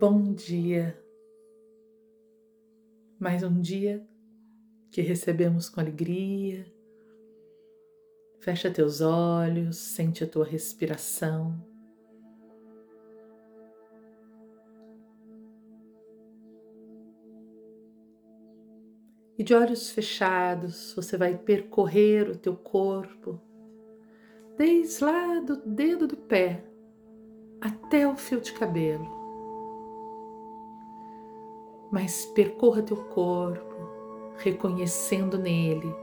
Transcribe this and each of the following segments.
Bom dia. Mais um dia que recebemos com alegria. Fecha teus olhos, sente a tua respiração. E de olhos fechados, você vai percorrer o teu corpo, desde lá do dedo do pé até o fio de cabelo mas percorra teu corpo, reconhecendo nele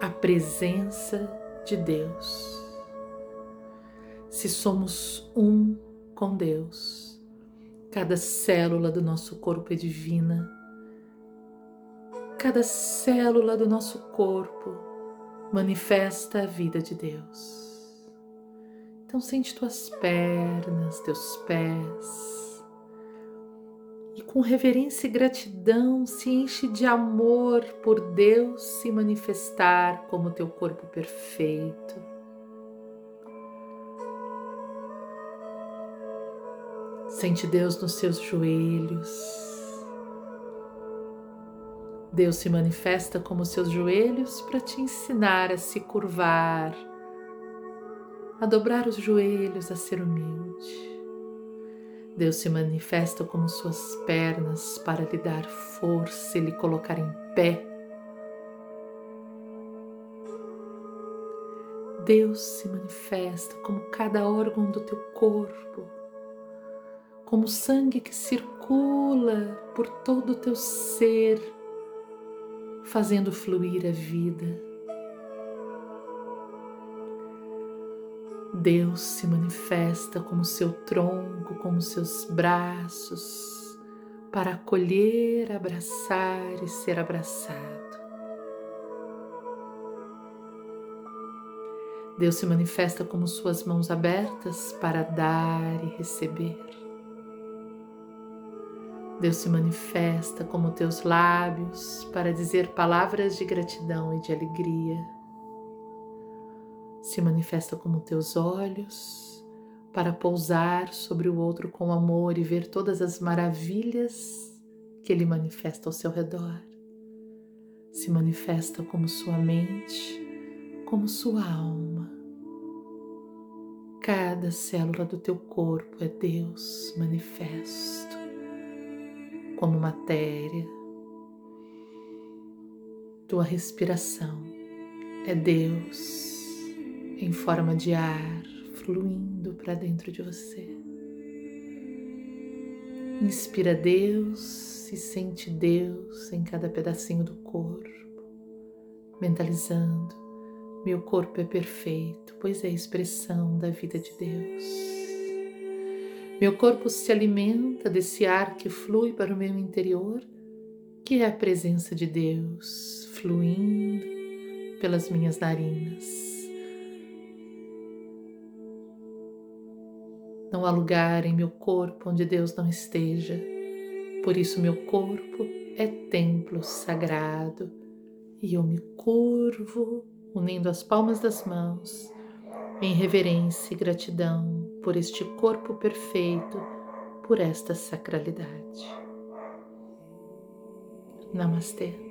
a presença de Deus. Se somos um com Deus, cada célula do nosso corpo é divina, cada célula do nosso corpo manifesta a vida de Deus. Então sente tuas pernas, teus pés, e com reverência e gratidão se enche de amor por Deus se manifestar como teu corpo perfeito. Sente Deus nos seus joelhos. Deus se manifesta como seus joelhos para te ensinar a se curvar, a dobrar os joelhos, a ser humilde. Deus se manifesta como suas pernas para lhe dar força e lhe colocar em pé. Deus se manifesta como cada órgão do teu corpo, como o sangue que circula por todo o teu ser, fazendo fluir a vida. Deus se manifesta como seu tronco, como seus braços, para acolher, abraçar e ser abraçado. Deus se manifesta como suas mãos abertas para dar e receber. Deus se manifesta como teus lábios para dizer palavras de gratidão e de alegria se manifesta como teus olhos para pousar sobre o outro com amor e ver todas as maravilhas que ele manifesta ao seu redor. Se manifesta como sua mente, como sua alma. Cada célula do teu corpo é Deus manifesto, como matéria. Tua respiração é Deus em forma de ar fluindo para dentro de você. Inspira Deus e sente Deus em cada pedacinho do corpo, mentalizando: meu corpo é perfeito, pois é a expressão da vida de Deus. Meu corpo se alimenta desse ar que flui para o meu interior, que é a presença de Deus fluindo pelas minhas narinas Não há lugar em meu corpo onde Deus não esteja. Por isso, meu corpo é templo sagrado e eu me curvo, unindo as palmas das mãos, em reverência e gratidão por este corpo perfeito, por esta sacralidade. Namastê.